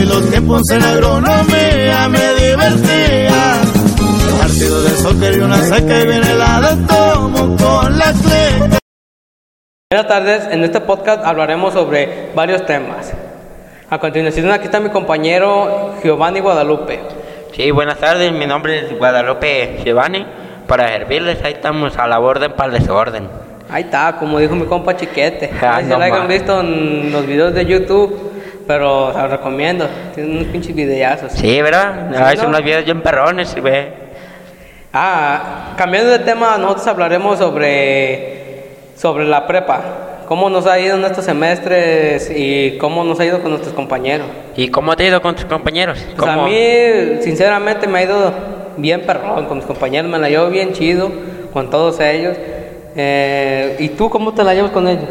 y los tiempos en agronomía me divertía. Partido de soccer y una seca y viene la de tomo con la cleca. Buenas tardes, en este podcast hablaremos sobre varios temas. A continuación aquí está mi compañero Giovanni Guadalupe. Sí, buenas tardes, mi nombre es Guadalupe Giovanni. Para servirles, ahí estamos a la orden para el desorden. Ahí está, como dijo mi compa Chiquete. Ah, Ahí se no lo hayan visto en los videos de YouTube, pero se los recomiendo. Tienen unos pinches videazos. Sí, ¿verdad? Sí, ¿no? son unos videos bien perrones, ve. Ah, cambiando de tema, nosotros hablaremos sobre, sobre la prepa. Cómo nos ha ido en estos semestres y cómo nos ha ido con nuestros compañeros. ¿Y cómo te ha ido con tus compañeros? Pues a mí, sinceramente, me ha ido bien perrón con mis compañeros, me la llevo bien chido con todos ellos. Eh, ¿Y tú cómo te la llevas con ellos?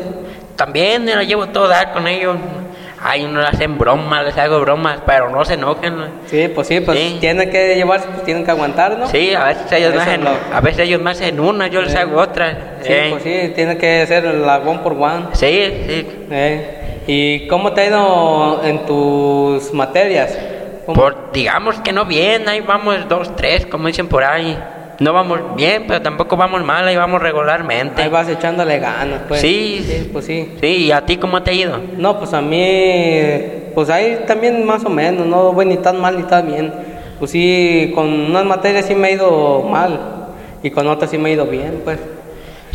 También me lo llevo todo dar con ellos. Ay, uno le hacen bromas, les hago bromas, pero no se enojen. ¿no? Sí, pues sí, pues Sí. tienen que llevarse, pues tienen que aguantar, ¿no? Sí, a veces ellos Eso hacen, lo- a veces ellos una, yo les hago otra. Sí, Eh, pues sí, tiene que ser la one por one. sí, sí. Eh, ¿Y cómo te ha ido en tus materias? ¿Cómo? Por, digamos que no bien, ahí vamos dos, tres, como dicen por ahí. No vamos bien, pero tampoco vamos mal, ahí vamos regularmente. Ahí vas echándole ganas, pues. Sí. pues sí. Sí, ¿y a ti cómo te ha ido? No, pues a mí, pues ahí también más o menos, no voy ni tan mal ni tan bien. Pues sí, con unas materias sí me ha ido mal y con otras sí me ha ido bien, pues.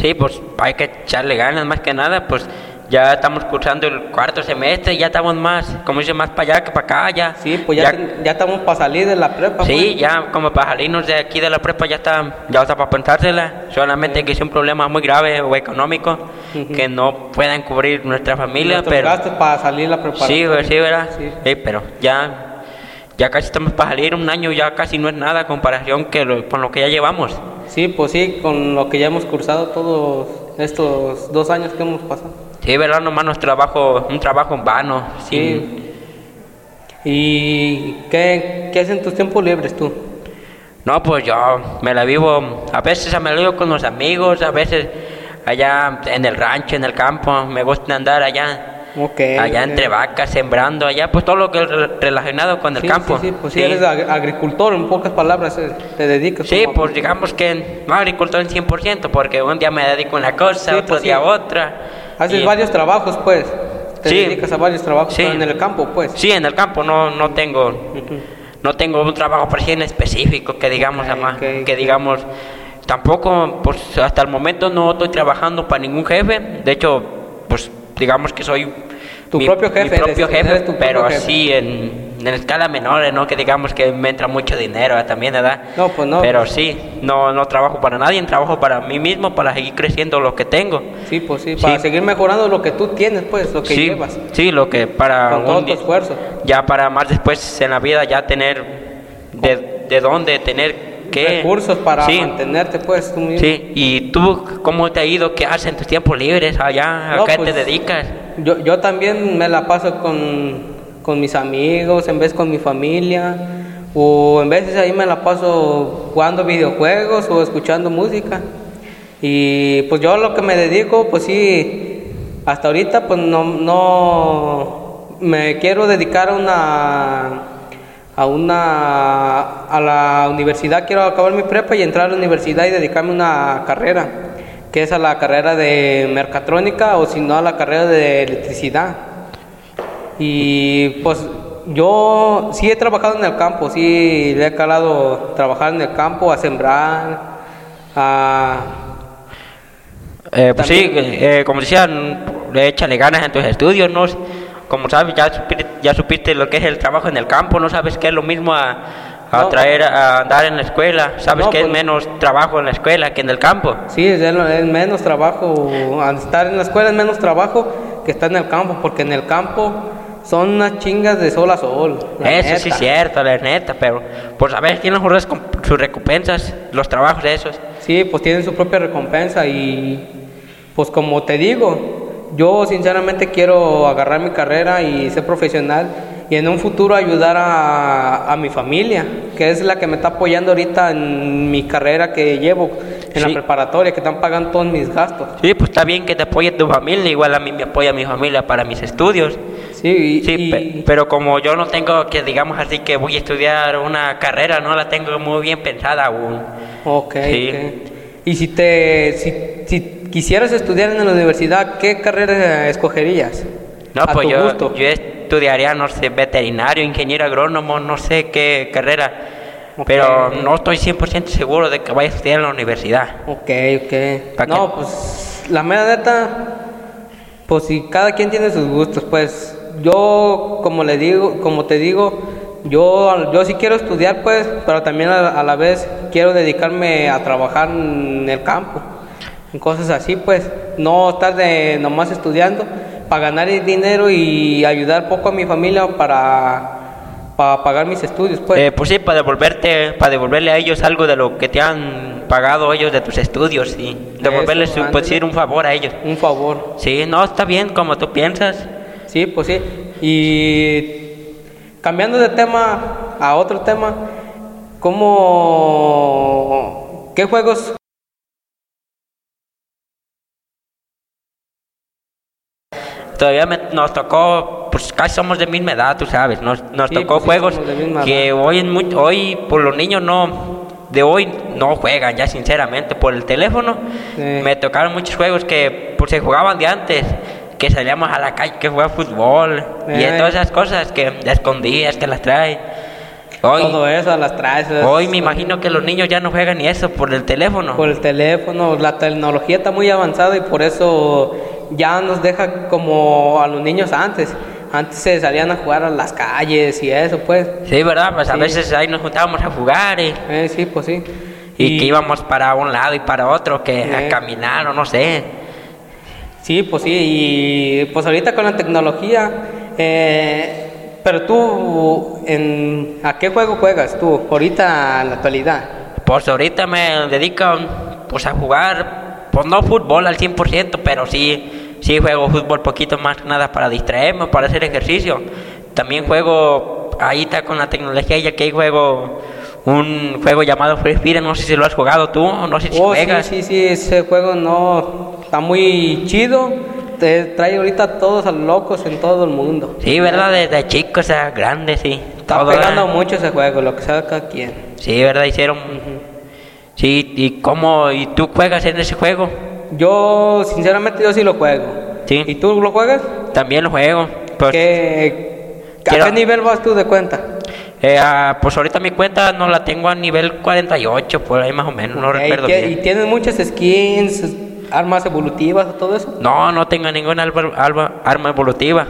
Sí, pues hay que echarle ganas más que nada, pues ya estamos cursando el cuarto semestre, ya estamos más, como dice, más para allá que para acá, ya. Sí, pues ya, ten- ya estamos para salir de la prepa. Sí, pues. ya como para salirnos de aquí de la prepa ya está, ya está para pensársela, solamente que es un problema muy grave o económico, que no puedan cubrir nuestra familia, pero... gastos para salir la preparatoria. Sí, güey, sí, ¿verdad? Sí. Sí, pero ya, ya casi estamos para salir, un año ya casi no es nada comparación que lo- con lo que ya llevamos. Sí, pues sí, con lo que ya hemos cursado todos estos dos años que hemos pasado. Sí, ¿verdad? Nomás nuestro trabajo, un trabajo en vano, Sí. ¿Y qué, qué haces en tus tiempos libres tú? No, pues yo me la vivo, a veces me la vivo con los amigos, a veces allá en el rancho, en el campo, me gusta andar allá, allá entre vacas, sembrando, allá pues todo lo que es re- relacionado con el Sí, campo. Sí, sí, pues sí, eres ag- agricultor, en pocas palabras, eh, te dedicas. Sí, pues digamos que no agricultor en 100%, porque un día me dedico a una cosa, Sí, otro pues, día a otra. Haces y- varios trabajos, pues. Te Sí. dedicas a varios trabajos, Sí. pero en el campo, pues. Sí, en el campo no, no tengo no tengo un trabajo por sí en específico que digamos además, que digamos tampoco pues hasta el momento no estoy trabajando para ningún jefe de hecho pues digamos que soy Tu propio jefe mi propio eres, jefe eres tu pero propio jefe. así en, en escala menor no que digamos que me entra mucho dinero ¿eh? también verdad No, pues no. pero sí no no trabajo para nadie trabajo para mí mismo para seguir creciendo lo que tengo Sí, pues sí, para Sí. seguir mejorando lo que tú tienes, pues, lo que sí llevas. sí lo que para Con todo un tu esfuerzo. ya para más después en la vida ya tener de, de dónde tener qué Recursos para sí, mantenerte, pues, tú mismo. sí y tú cómo te ha ido qué haces en tus tiempos libres allá a No, qué pues, te dedicas Yo, yo también me la paso con, con mis amigos, en vez con mi familia, o en veces ahí me la paso jugando videojuegos o escuchando música. Y pues yo lo que me dedico, pues sí, hasta ahorita pues no, no me quiero dedicar a una a una a la universidad quiero acabar mi prepa y entrar a la universidad y dedicarme a una carrera que es a la carrera de mercatrónica o si no a la carrera de electricidad y pues yo sí he trabajado en el campo sí le he calado trabajar en el campo a sembrar a Eh, pues sí También- eh, como decían échale ganas en tus estudios no como sabes ya supiste, ya supiste lo que es el trabajo en el campo no sabes que es lo mismo a, a No. traer a andar en la escuela sabes No, que es pues- menos trabajo en la escuela que en el campo Sí, es, es menos trabajo, estar en la escuela es menos trabajo que estar en el campo, porque en el campo son unas chingas de sol a sol. la Eso sí neta. es cierto, la neta, pero pues a ver, tienen sus sus recompensas, los trabajos esos. Sí, pues tienen su propia recompensa y pues como te digo, yo sinceramente quiero agarrar mi carrera y ser profesional y en un futuro ayudar a, a mi familia, que es la que me está apoyando ahorita en mi carrera que llevo en la Sí. preparatoria, que están pagando todos mis gastos. Sí, pues está bien que te apoye tu familia, igual a mí me apoya mi familia para mis estudios. Sí, y, Sí, y- pe- pero como yo no tengo que, digamos así, que voy a estudiar una carrera, no la tengo muy bien pensada aún. Ok, Sí. ok. Y si te si, si quisieras estudiar en la universidad, ¿qué carrera escogerías? No, A pues tu yo, gusto. yo estudiaría, no sé, veterinario, ingeniero agrónomo, no sé qué carrera. Ok. Pero no estoy 100% seguro de que vaya a estudiar en la universidad. Ok, ok. ¿Pa' No, pues la mera neta, pues si cada quien tiene sus gustos, pues yo, como le digo, como te digo, yo, yo sí quiero estudiar, pues, pero también a, a la vez quiero dedicarme a trabajar en el campo, en cosas así, pues, no estar de nomás estudiando para ganar el dinero y ayudar poco a mi familia para, para pagar mis estudios, pues. Eh, pues sí, para devolverte, para devolverle a ellos algo de lo que te han pagado ellos de tus estudios y devolverles, Eso, pues, un favor a ellos. un favor. Sí, no, está bien como tú piensas. Sí, pues sí. Y cambiando de tema a otro tema, ¿cómo... ¿Qué juegos? Todavía me- nos tocó, pues casi somos de misma edad, tú sabes, nos, nos Sí, tocó pues juegos que hoy, en mu- hoy por los niños no, de hoy no juegan ya sinceramente por el teléfono. Sí. Me tocaron muchos juegos que pues se jugaban de antes, que salíamos a la calle que jugar fútbol y Eh. todas esas cosas que escondías, que las traes. Hoy, Todo eso, las traes. hoy me imagino que los niños ya no juegan ni eso por el teléfono. Por el teléfono, la tecnología está muy avanzada y por eso ya nos deja como a los niños antes. Antes se salían a jugar a las calles y eso, pues. Sí, ¿verdad? Pues a Sí. veces ahí nos juntábamos a jugar y... Eh, sí, pues sí. Y, que íbamos para un lado y para otro, que Eh. a caminar o no sé. Sí, pues sí, y pues ahorita con la tecnología, eh, pero tú, en, ¿a qué juego juegas tú ahorita en la actualidad? Pues ahorita me dedico pues a jugar, pues no fútbol al 100%, pero sí, sí juego fútbol poquito más que nada para distraerme, para hacer ejercicio. También juego, ahí está con la tecnología, ya que juego un juego llamado Free Fire, no sé si lo has jugado tú, no sé si Oh, sí, juegas. sí, sí, ese juego no está muy chido, te trae ahorita a todos a los locos en todo el mundo. Sí, ¿verdad? Desde chicos a grandes, sí. Está Todo, pegando ¿verdad? mucho ese juego, lo que sabe cada quien. Sí, ¿verdad? Hicieron... Sí, ¿y cómo? ¿Y tú juegas en ese juego? Yo, sinceramente, yo sí lo juego. Sí. ¿Y tú lo juegas? También lo juego. Pues, ¿Qué, ¿A qué nivel vas tú de cuenta? Eh, ah, pues ahorita mi cuenta no la tengo a nivel 48, por ahí más o menos, no recuerdo ¿y qué- ¿Y bien. tienes muchas skins, armas evolutivas, todo eso? No, no tengo ninguna alba- alba- arma evolutiva.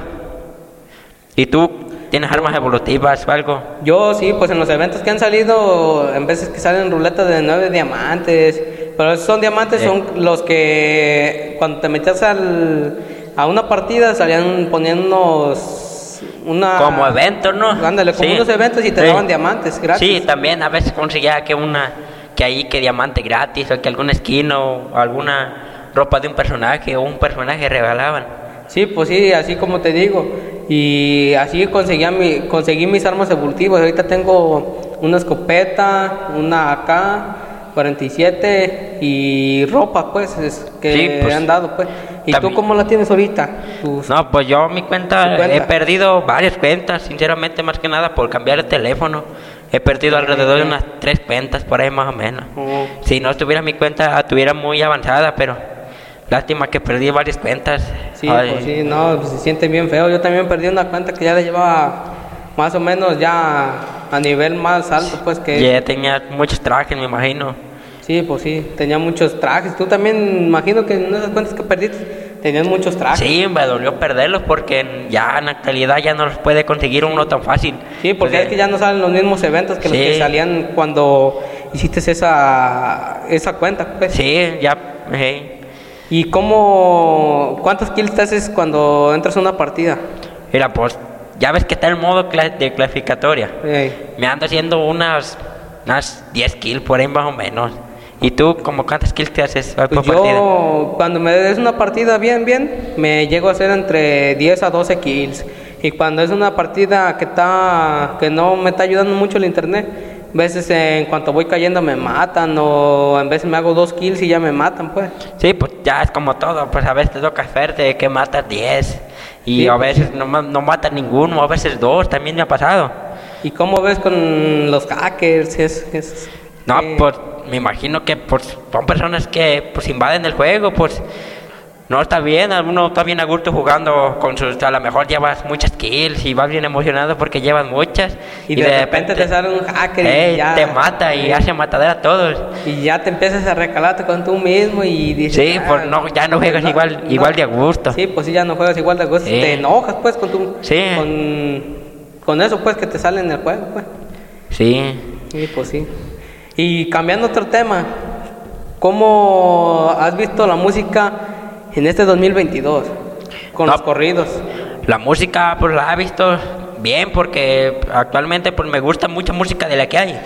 ¿Y tú tienes armas evolutivas o algo? Yo sí, pues en los eventos que han salido, en veces que salen ruletas de nueve diamantes, pero esos son diamantes, Eh. son los que cuando te metías al, a una partida salían poniéndonos una... Como eventos, ¿no? Ándale, como Sí. unos eventos y te Sí. daban diamantes gratis. Sí, también a veces conseguía que una, que ahí que diamante gratis o que alguna skin o alguna ropa de un personaje o un personaje regalaban. Sí, pues sí, así como te digo. Y así conseguía mi, conseguí mis armas evolutivas. Ahorita tengo una escopeta, una AK, 47 y ropa, pues, es- que Sí, pues, han dado, pues. ¿Y también- tú cómo la tienes ahorita? Tus- No, pues yo mi cuenta, he perdido varias cuentas, sinceramente más que nada por cambiar el teléfono. He perdido alrededor de unas tres cuentas por ahí más o menos. Oh. Si no estuviera mi cuenta, estuviera muy avanzada, pero lástima que perdí varias cuentas. Sí, Ay, pues sí, no, pues se siente bien feo. Yo también perdí una cuenta que ya la llevaba más o menos ya a nivel más alto, pues que... Ya tenía muchos trajes, me imagino. Sí, pues sí, tenía muchos trajes. Tú también, imagino que en esas cuentas que perdiste, tenías muchos trajes. Sí, me dolió perderlos porque ya en la actualidad ya no los puede conseguir uno tan fácil. Sí, porque es que ya no salen los mismos eventos que los Sí. que salían cuando hiciste esa, esa cuenta, pues. Sí, ya. eh. ¿Y cómo, cuántos kills te haces cuando entras a una partida? Mira, pues ya ves que está el modo de clasificatoria. Eh, Me ando haciendo unas, unas 10 kills por ahí más o menos. ¿Y tú, como cuántas kills te haces por pues partida? yo, cuando me des una partida bien, bien, me llego a hacer entre 10 a 12 kills. Y cuando es una partida que está, que no me está ayudando mucho el internet, A veces en cuanto voy cayendo me matan o en veces me hago dos kills y ya me matan, pues. Sí, pues ya es como todo, pues a veces te toca suerte que matas 10 y Sí, a pues, veces no, ma- no matas ninguno, a veces dos, también me ha pasado. ¿Y cómo ves con los hackers? Es, es- No, eh, pues me imagino que pues, son personas que pues invaden el juego, pues no está bien, alguno está bien a gusto jugando con sus, a lo mejor llevas muchas kills y vas bien emocionado porque llevas muchas Y de repente te sale un hacker y ya- te mata y hace matadera a todos. Y ya te empiezas a recalarte con tú mismo y dices... Sí, "Ah, pues no, ya no juegas igual- igual de a gusto". Sí, pues sí, ya no juegas igual de a gusto. Sí. Te enojas pues con tu... Sí. Con, con eso pues que te sale en el juego pues. Sí. Sí, pues sí. Y cambiando otro tema, ¿cómo has visto la música en este 2022? Con No. los corridos. La música pues la he visto bien porque actualmente pues me gusta mucha música de la que hay.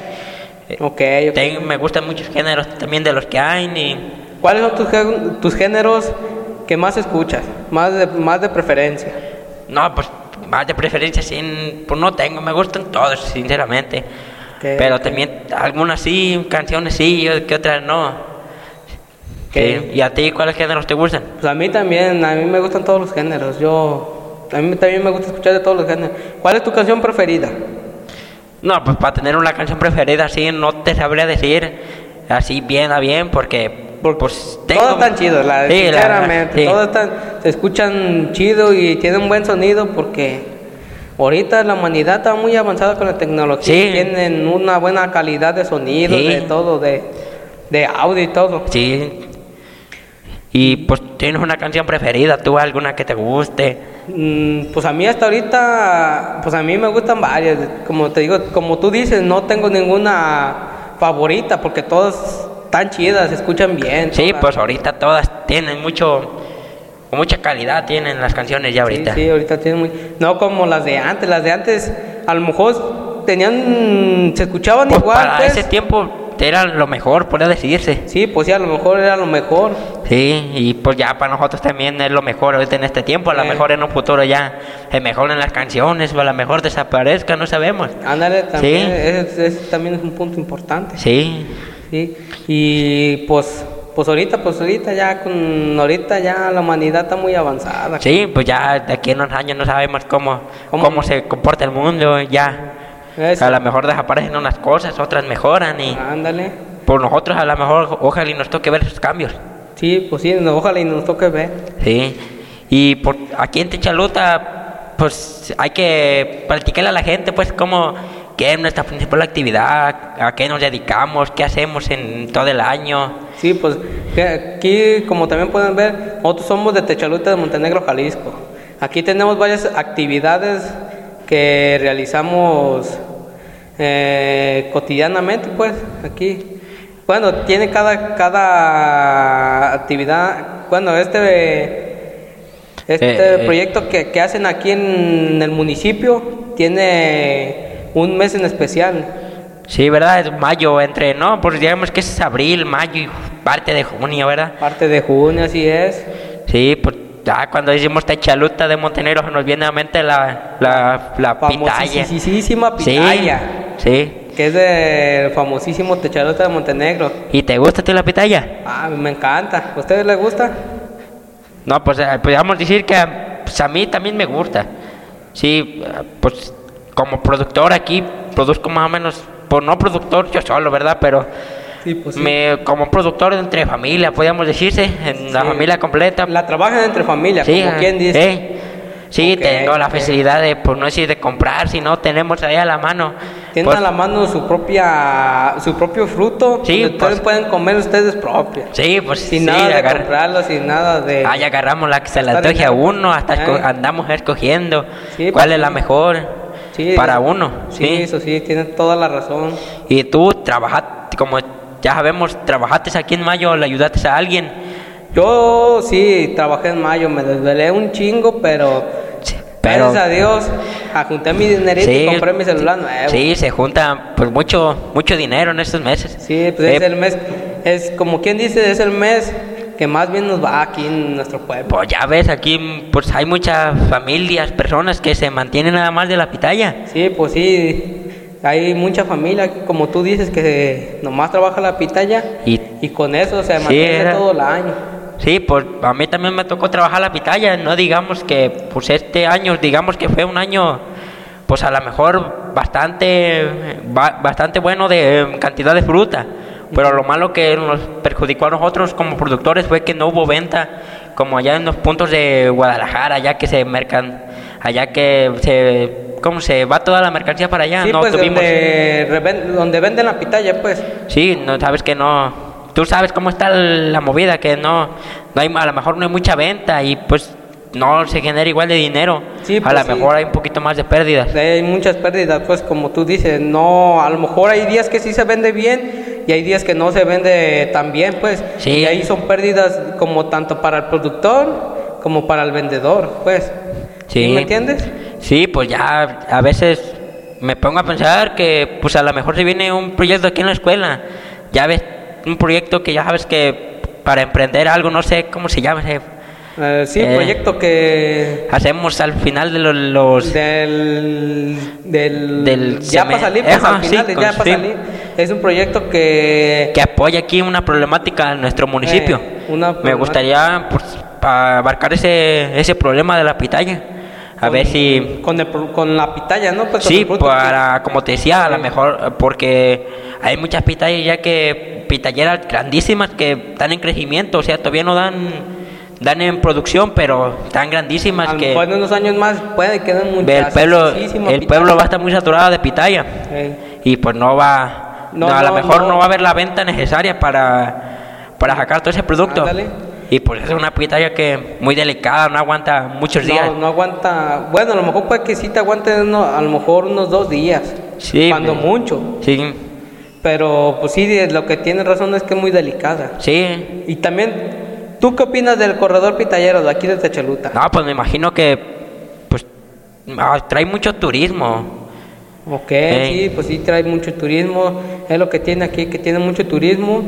Ok, ok. Ten- me gustan muchos géneros también de los que hay y ¿Cuáles son tus, tus géneros que más escuchas? Más de, más de preferencia. no pues más de preferencia sin pues no tengo, me gustan todos sinceramente. Pero también algunas sí, canciones sí, que otras no. ¿Y a ti cuáles géneros te gustan? Pues a mí también, a mí me gustan todos los géneros. Yo, a mí también me gusta escuchar de todos los géneros. ¿Cuál es tu canción preferida? No, pues para tener una canción preferida así no te sabría decir así bien a bien porque pues Todos están chidos, la, Sí, la- sinceramente. sí. Todos están, se escuchan chido y tienen un buen sonido porque ahorita la humanidad está muy avanzada con la tecnología. Sí. Tienen una buena calidad de sonido, Sí. de todo, de, de audio y todo. Sí. Y pues tienes una canción preferida, tú alguna que te guste. Mm, Pues a mí hasta ahorita, pues a mí me gustan varias. Como te digo, como tú dices, no tengo ninguna favorita porque todas están chidas, se escuchan bien. Sí, todas. pues ahorita todas tienen mucho, mucha calidad tienen las canciones ya ahorita. Sí, sí, ahorita tienen muy... No como las de antes, las de antes a lo mejor tenían, se escuchaban Pues igual. para pues. ese tiempo era lo mejor, podría decirse. Sí, pues sí, a lo mejor era lo mejor. Sí, y pues ya para nosotros también es lo mejor ahorita en este tiempo, a lo Eh. mejor en un futuro ya se mejoren las canciones o a lo mejor desaparezca, no sabemos. Ándale, también, Sí. ese, ese también es un punto importante. Sí, Sí, y pues, pues ahorita, pues ahorita ya con, ahorita ya la humanidad está muy avanzada. sí, pues ya de aquí en unos años no sabemos cómo, ¿Cómo? cómo, se comporta el mundo, ya. Eso. A lo mejor desaparecen unas cosas, otras mejoran y Ándale. por nosotros a lo mejor ojalá y nos toque ver esos cambios. Sí, pues sí, ojalá y nos toque ver. Sí, y por aquí en Techaluta, pues hay que practicarle a la gente, pues, cómo, qué es nuestra principal actividad, a qué nos dedicamos, qué hacemos en todo el año. Sí, pues aquí, como también pueden ver, nosotros somos de Techaluta de Montenegro, Jalisco. Aquí tenemos varias actividades que realizamos eh, cotidianamente, pues, aquí. Bueno, tiene cada, cada actividad, bueno, este, este Eh, eh. proyecto que, que hacen aquí en el municipio tiene un mes en especial. Sí, ¿verdad? Es mayo, entre, no, pues digamos que es abril, mayo y parte de junio, ¿verdad? Parte de junio, así es. Sí, pues ya cuando decimos Techaluta de Montenegro nos viene a la mente la, la, la pitaya. Famosísima Sí, pitaya. sí. Que es del famosísimo Techalota de Montenegro. ¿Y te gusta ti la pitaya? Ah, me encanta. ¿A ustedes les gusta? No, pues eh, podríamos decir que pues, a mí también me gusta. Sí, eh, pues como productor aquí produzco más o menos, pues no productor yo solo, ¿verdad? Pero Sí, pues me, como productor entre familia, podríamos decirse, en la Sí. familia completa. La trabajan entre familias, sí, como quien dice. eh, sí, Ok, tengo la ok. facilidad de, pues no decir de comprar, sino tenemos ahí a la mano. Tienen Pues, a la mano su propia su propio fruto. Sí, pues- ustedes pueden comer ustedes propios. Sí, pues Sin sí, nada de comprarlo, sin nada de. Ahí agarramos la que se Estar antoje a uno, hasta Eh. andamos escogiendo Sí, cuál pues, es la mejor Sí, para uno. Sí, eso sí, tienen toda la razón. Y tú trabajaste, como ya sabemos, trabajaste aquí en mayo, le ayudaste a alguien. Yo sí trabajé en mayo, me desvelé un chingo, pero, Sí, pero gracias a Dios ajunté mi dinerito y compré mi celular nuevo. Sí, se junta pues mucho mucho dinero en estos meses. Sí, pues Eh, es el mes, es como quien dice, es el mes que más bien nos va aquí en nuestro pueblo. Pues ya ves, aquí pues hay muchas familias, personas que se mantienen nada más de la pitaya. Sí, pues sí, Hay mucha familia, como tú dices, que nomás trabaja la pitaya Y- y, con eso se Sí, mantiene era- todo el año. Sí, pues a mí también me tocó trabajar la pitaya, no digamos que pues este año, digamos que fue un año pues a lo mejor bastante ba- bastante bueno de cantidad de fruta, pero lo malo que nos perjudicó a nosotros como productores fue que no hubo venta como allá en los puntos de Guadalajara, allá que se mercan, allá que se cómo se va toda la mercancía para allá, sí, no pues tuvimos donde, donde venden la pitaya, pues. Sí, no sabes que no. Tú sabes cómo está la movida, que no, no hay, a lo mejor no hay mucha venta y pues no se genera igual de dinero. Sí, a pues lo sí. mejor hay un poquito más de pérdidas. Hay muchas pérdidas, pues como tú dices, no, a lo mejor hay días que sí se vende bien y hay días que no se vende tan bien, pues. Sí. Y ahí son pérdidas como tanto para el productor como para el vendedor, pues. Sí. ¿Me entiendes? Sí, pues ya a veces me pongo a pensar que pues a lo mejor se viene un proyecto aquí en la escuela. Ya ves, un proyecto que ya sabes que para emprender algo, no sé cómo se llama, Eh, sí, Eh. proyecto que hacemos al final de los... los- del, del, Del ya para salir, pues, al final, sí, de ya para salir. Es un proyecto que que apoya aquí una problemática en nuestro municipio. Eh, una Me gustaría pues, abarcar ese, ese problema de la pitaya. A ver si... con, el con la pitaya, ¿no? Pues con Sí, para, como te decía, a lo mejor, porque hay muchas pitayas ya que, pitalleras grandísimas que están en crecimiento, o sea, todavía no dan, dan en producción, pero están grandísimas A que en unos años más puede que den el muchas. pueblo, el pueblo va a estar muy saturado de pitaya y pues no va, No, no, a lo mejor no. va a haber la venta necesaria para, para sacar todo ese producto. Ándale. Y pues es una pitaya que muy delicada, no aguanta muchos días. No, no aguanta. Bueno, a lo mejor puede que sí te aguante a lo mejor unos dos días. Sí, Cuando me- mucho. Sí, Pero pues sí, lo que tiene razón es que es muy delicada. sí. Y también, ¿tú qué opinas del corredor pitallero de aquí de Techaluta? No, pues me imagino que pues ah, trae mucho turismo. Ok, sí, pues sí trae mucho turismo. Es lo que tiene aquí, que tiene mucho turismo.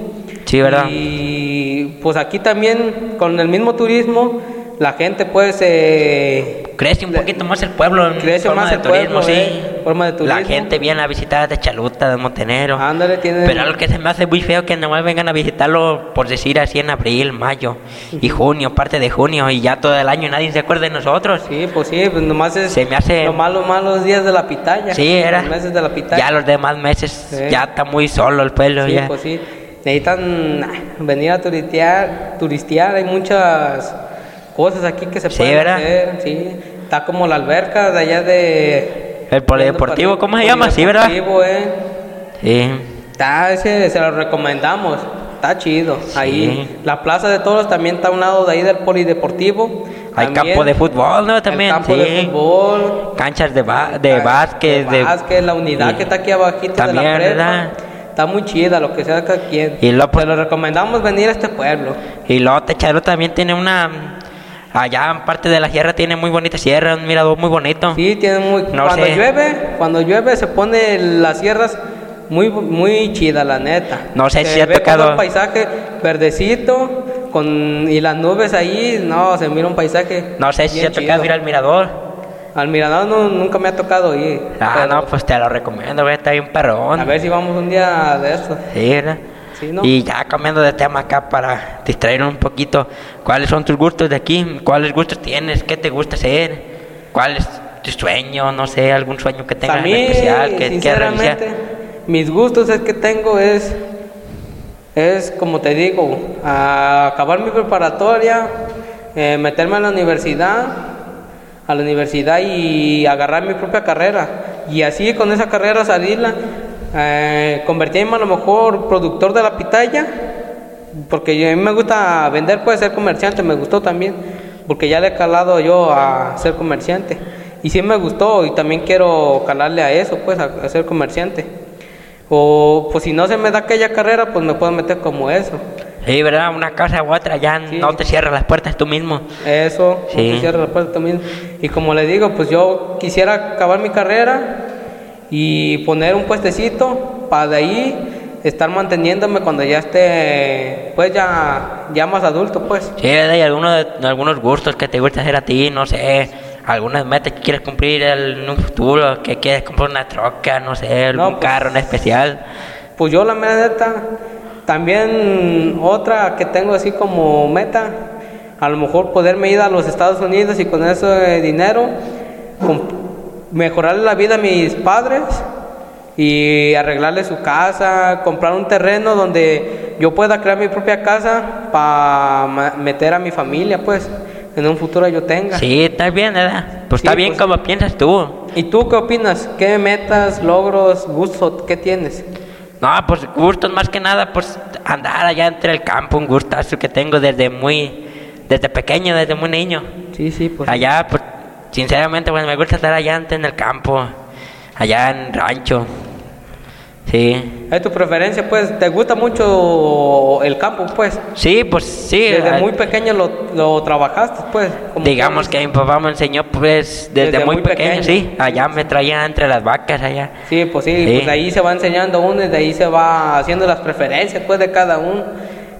Sí, ¿verdad? Y pues aquí también, con el mismo turismo, la gente pues eh, Crece un poquito más el pueblo en Crece forma más de el turismo, pueblo, sí. eh, forma de La turismo. gente viene a visitar de Chaluta, de Montenegro. Ándale, tiene- Pero algo que se me hace muy feo que nomás vengan a visitarlo, por decir así, en abril, mayo y junio, parte de junio, y ya todo el año nadie se acuerda de nosotros. Sí, pues sí, pues nomás es Se me hace- los malos, malos días de la pitaya. Sí, era. Los meses de la pitaya. Ya los demás meses Sí. ya está muy solo el pueblo. Sí, ya. pues sí. Necesitan venir a turistear, turistear. Hay muchas cosas aquí que se Sí, pueden ¿verdad? hacer. Sí. Está como la alberca de allá de... El polideportivo, ¿cómo se llama? Sí, ¿verdad? eh. Sí. Está, ese se lo recomendamos. Está chido. Ahí. Sí. La Plaza de Toros también está a un lado de ahí del polideportivo. Hay También. campo de fútbol, ¿no? También, campo sí. de fútbol. Canchas de, ba- de básquet. De de- básquet, la unidad y- que está aquí abajito de También, la prepa. ¿verdad? Está muy chida, lo que sea cada quien. Y luego, pues- Se lo recomendamos venir a este pueblo. Y luego Techaro también tiene una... Allá en parte de la sierra tiene muy bonita sierra, un mirador muy bonito. Sí, tiene muy... No cuando sé. llueve, cuando llueve se pone las sierras muy muy chida, la neta. No sé Se si ha tocado- el paisaje verdecito con y las nubes ahí, no, se mira un paisaje No sé si ha tocado ir al mirador. Al mirador no, nunca me ha tocado ir. Ah, pero no, pues te lo recomiendo, güey, está bien perrón. A ver si vamos un día de eso. Sí, ¿verdad? Sí, ¿no? Y ya cambiando de tema acá para distraernos un poquito, ¿cuáles son tus gustos de aquí? ¿Cuáles gustos tienes? ¿Qué te gusta hacer? ¿Cuál es tu sueño? No sé, algún sueño que tengas en especial que sinceramente, mis gustos es que tengo es, es como te digo, a acabar mi preparatoria, eh, meterme a la universidad, a la universidad y agarrar mi propia carrera. Y así con esa carrera salirla, eh, convertirme a lo mejor productor de la pitaya, porque a mí me gusta vender, puede ser comerciante, me gustó también, porque ya le he calado yo a ser comerciante. Y sí me gustó y también quiero calarle a eso, pues, a, a ser comerciante. O pues si no se me da aquella carrera, pues me puedo meter como eso. Sí, ¿verdad? Una casa u otra, ya Sí. no te cierras las puertas tú mismo. Eso, no Sí. te cierra la puerta también. Y como le digo, pues yo quisiera acabar mi carrera y poner un puestecito para de ahí estar manteniéndome cuando ya esté, pues ya, ya más adulto, pues. Sí, ¿verdad? Y algunos, algunos gustos que te gusta hacer a ti, no sé, algunas metas que quieres cumplir en un futuro, que quieres comprar una troca, no sé, algún pues- carro en especial. Pues yo la mera neta, también otra que tengo así como meta, a lo mejor poderme ir a los Estados Unidos y con ese dinero mejorarle la vida a mis padres y arreglarle su casa, comprar un terreno donde yo pueda crear mi propia casa para meter a mi familia, pues, en un futuro yo tenga. Sí, está bien, ¿verdad? Pues Sí, está bien pues- como piensas tú. ¿Y tú qué opinas? ¿Qué metas, logros, gustos, qué tienes? No, pues gustos más que nada, pues andar allá entre el campo, un gustazo que tengo desde muy, desde pequeño, desde muy niño. Sí, sí, pues. Allá, pues, sinceramente, bueno, me gusta estar allá antes en el campo, allá en rancho. Sí. ¿Es tu preferencia, pues? ¿Te gusta mucho el campo, pues? Sí, pues sí. Desde muy pequeño lo, lo trabajaste, pues. Digamos que mi papá me enseñó, pues, desde, Desde muy, muy pequeño, pequeño. sí. Allá me traía entre las vacas, allá. Sí, pues sí, Sí. pues de ahí se va enseñando uno y de ahí se va haciendo las preferencias, pues, de cada uno.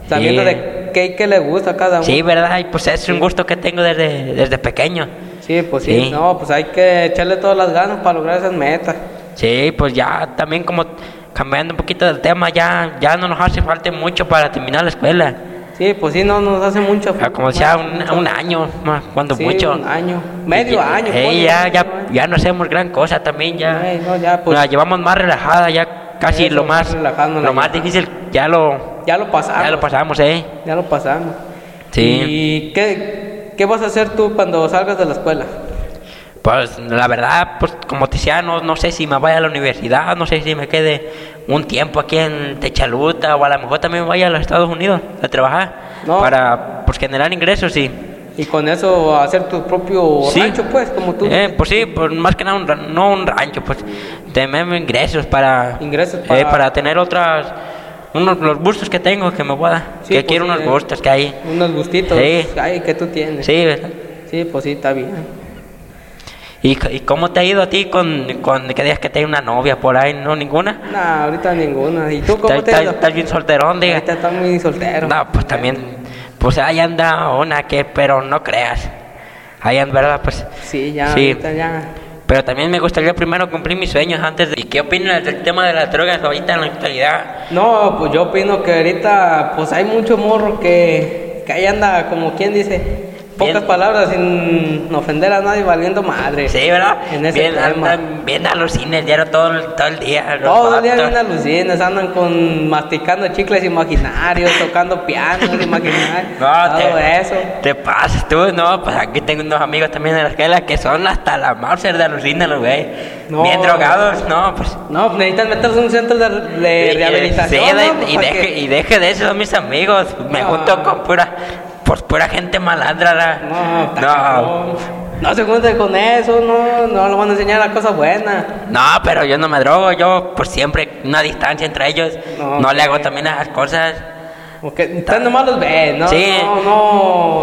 Sabiendo Sí. de qué, qué le gusta a cada uno. Sí, ¿verdad? Y pues es un gusto que tengo desde, desde pequeño. Sí, pues sí. Sí. No, pues hay que echarle todas las ganas para lograr esas metas. Sí, pues ya también como cambiando un poquito del tema, ya, ya no nos hace falta mucho para terminar la escuela. Sí, pues sí, no nos hace mucho. Ah, Como sea un, un año, más, cuando Sí, mucho. un año. Medio Ya- año. eh, ya, ya, ya no hacemos gran cosa también, ya. No, ya, pues- la llevamos más relajada, ya casi Eso, lo más nos lo más difícil ya lo, Ya lo pasamos. ya lo pasamos, eh. Ya lo pasamos. Sí. ¿Y qué, qué vas a hacer tú cuando salgas de la escuela? Pues la verdad, pues como te decía, no, no sé si me vaya a la universidad, no sé si me quede un tiempo aquí en Techaluta o a lo mejor también vaya a los Estados Unidos a trabajar No. para pues generar ingresos y Y con eso hacer tu propio Sí. rancho, pues, como tú. Eh, pues sí, pues más que nada un, no un rancho, pues tener ingresos para Ingresos eh, para- para tener otras unos los gustos que tengo que me pueda Sí, que pues quiero sí, unos eh. gustos que hay Unos gustitos Sí. ay, que tú tienes. sí ¿verdad? Sí, pues sí, está bien. ¿Y, y cómo te ha ido a ti con, con que digas que tienes una novia por ahí no ninguna Nah, ahorita ninguna. ¿Y tú cómo ¿Estás- te ha ido? estás bien solterón diga Ahorita estás muy soltero. no pues también pues ahí anda una que pero no creas ahí en verdad pues Sí, ya, Sí. ahorita ya. Pero también me gustaría primero cumplir mis sueños antes de... ¿Y qué opinas del tema de las drogas ahorita en la actualidad? No, pues yo opino que ahorita pues hay mucho morro que, que ahí anda, como quien dice, pocas Bien. palabras sin ofender a nadie valiendo madre. Sí, ¿verdad? En ese bien, tema. andan bien a los cines diario todo, el- todo el día. Todo el día vatos. vienen alucinas, andan con masticando chicles imaginarios, tocando pianos imaginarios, No, todo te, eso. te pasas tú, no, pues aquí tengo unos amigos también en la escuela que son hasta la Mauser de alucina, los güey. No. Bien drogados, no, pues. No, pues necesitan meterse en un centro de, de rehabilitación. sí, y, deje, y deje de eso, mis amigos. Me No. junto con pura, pues pura gente malandra. la- No, no, no se junten con eso, no, no lo van a enseñar a cosas buenas. No, pero yo no me drogo, yo pues siempre una distancia entre ellos. No, No, le hago también esas cosas. Porque usted nomás los ve, ¿no? Sí. No,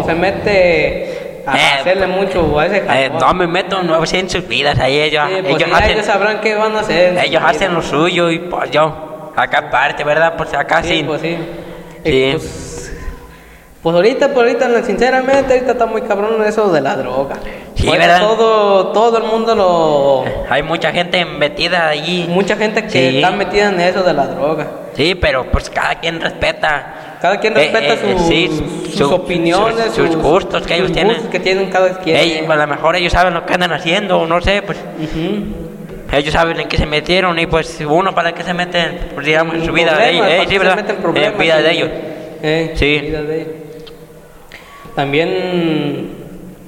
no se mete a Eh, hacerle mucho a ese Eh, no me meto no sé, en sus vidas, ahí ellos, Sí, pues ellos hacen, ellos sabrán qué van a hacer. ellos hacen lo suyo y pues yo, acá aparte, ¿verdad? Pues acá Sí, sí. pues sí. Sí. Y, Pues, pues ahorita, pues ahorita, sinceramente, ahorita está muy cabrón eso de la droga. Sí, Ahorita ¿verdad? Todo, todo el mundo lo... Hay mucha gente metida ahí. Mucha gente que Sí. está metida en eso de la droga. Sí, pero pues cada quien respeta. Cada quien Eh, respeta eh, sus, sí, sus su- opiniones, sus- sus gustos que ellos tienen. gustos que tienen cada quien. A lo mejor ellos saben lo que andan haciendo, no sé, pues Ujú. ellos saben en qué se metieron y pues uno para qué se meten, pues digamos, en su vida de ellos. Para sí, vida de ellos. Eh, Sí. De. También,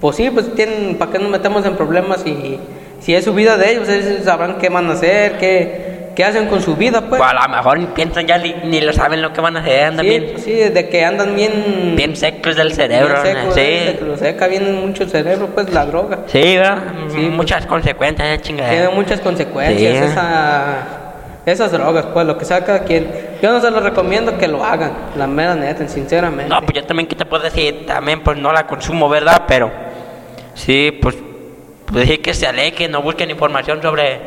pues sí, pues tienen, ¿para qué nos metemos en problemas si, si es su vida de ellos? Ellos sabrán qué van a hacer, qué, qué hacen con su vida, pues. Pues a lo mejor ni piensan ya ni, ni lo saben lo que van a hacer, andan sí, bien, pues sí, de que andan bien... bien secos del cerebro. bien secos, de sí. que lo seca bien mucho el cerebro, pues la droga. Sí, ¿verdad? Sí, pues. Muchas consecuencias, eh, chingada. Tiene muchas consecuencias Sí. esa, esas drogas, pues lo que sea cada quien. Yo no se los recomiendo que lo hagan, la mera neta, sinceramente. No, pues yo también, ¿qué te puedo decir? También, pues no la consumo, ¿verdad? Pero sí, pues, pues decir que se alejen, no busquen información sobre,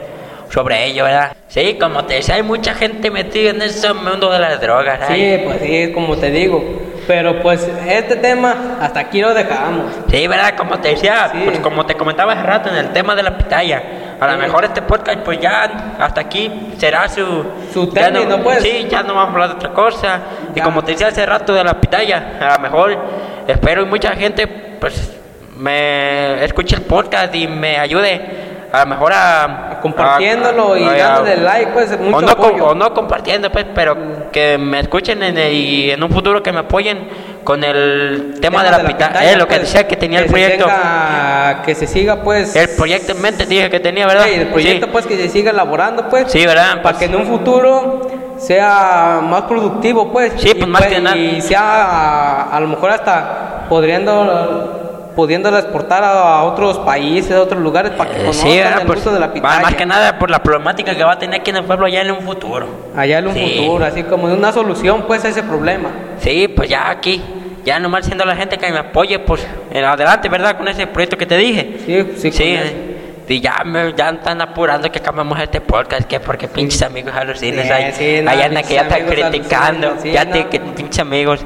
sobre ello, ¿verdad? Sí, como te decía, hay mucha gente metida en ese mundo de las drogas. Sí, pues sí, como te digo. Pero pues este tema hasta aquí lo dejamos. Sí, ¿verdad? Como te decía, Sí. pues como te comentaba hace rato en el tema de la pitaya. A lo Sí. mejor este podcast, pues ya hasta aquí será su. Su término, pues. Sí, ya no vamos a hablar de otra cosa. Y Ya. como te decía hace rato de la pitaya, a lo mejor espero y mucha gente, pues, me escuche el podcast y me ayude. A lo mejor a. Compartiéndolo y a- a- dándole like, pues, mucho o no, apoyo. o no compartiendo, pues, pero que me escuchen en el- y en un futuro que me apoyen con el tema, de la, pitaya. Eh, lo que pues, decía que tenía el se proyecto. tenga- que se siga pues. El proyecto en mente dije que tenía, ¿verdad? Sí, el proyecto Sí. pues que se siga elaborando pues. Sí, ¿verdad? Para Pues- que en un futuro sea más productivo pues. Sí, pues, y, más que nada. Y sea a, a lo mejor hasta pudiendo pudiéndola exportar a, otros países, a otros lugares para que Eh, conozcan sí, el Pues, uso de la pitaya. más que nada por la problemática que va a tener aquí en el pueblo ya en un futuro. Allá en un Sí. futuro, así como una solución pues a ese problema. Sí, pues ya aquí, ya nomás siendo la gente que me apoye, pues en adelante, ¿verdad? Con ese proyecto que te dije. Sí, sí, sí. eh, Y ya me ya están apurando que acabemos este podcast, que porque pinches amigos alucines Sí, ahí, sí, no, andan que ya están criticando, alucines, sí, ya te, que pinches amigos.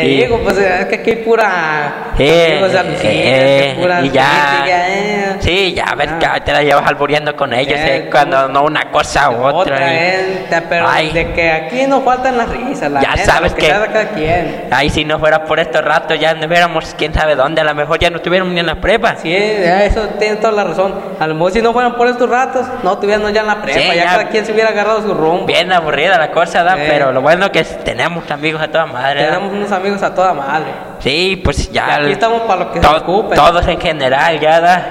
Te Y- digo, pues es que aquí hay pura Eh, amigos alucines, eh, pura y ya, eh. sí, ya, a ver, Ah. ya te la llevas alboreando con ellos, Eh, eh, cuando no una cosa u otra. Otra gente, pero Ay. de que aquí no faltan las risas, la Ya sabes que que- cada quien. Ay, si no fuera por estos ratos, ya no hubiéramos quién sabe dónde, a lo mejor ya no estuviéramos ni en la prepa. Sí, ya eso tiene toda la razón. A lo mejor si no fueran por estos ratos, no estuviéramos ya en la prepa, Sí, ya, ya. cada quien se hubiera agarrado su rumbo. Bien aburrida la cosa, ¿da? Eh. pero lo bueno que es- tenemos amigos a toda madre. Tenemos unos amigos a toda madre. Sí, pues ya. Y aquí estamos para lo que se to- ocupen. Todos en general, ya da.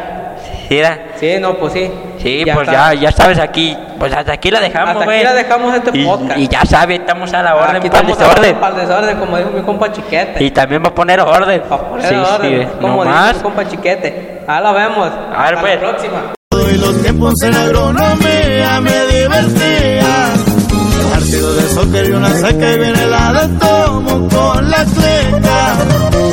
Sí, da. Sí, no, pues sí. Sí, Ya pues está. ya, ya sabes aquí, pues hasta aquí la dejamos, Hasta aquí güey. la dejamos este y, podcast. Y ya sabes, estamos a la orden Aquí para el desorden. para el desorden, como dijo mi compa Chiquete. Y también va a poner orden. Para poner sí, orden, sí, como dijo nomás. mi compa Chiquete. Ahora lo vemos. A ver, Hasta pues. la próxima. Y los tiempos en agronomía me divertía. Partido de soccer y una seca y viene la de tomo con la cleca.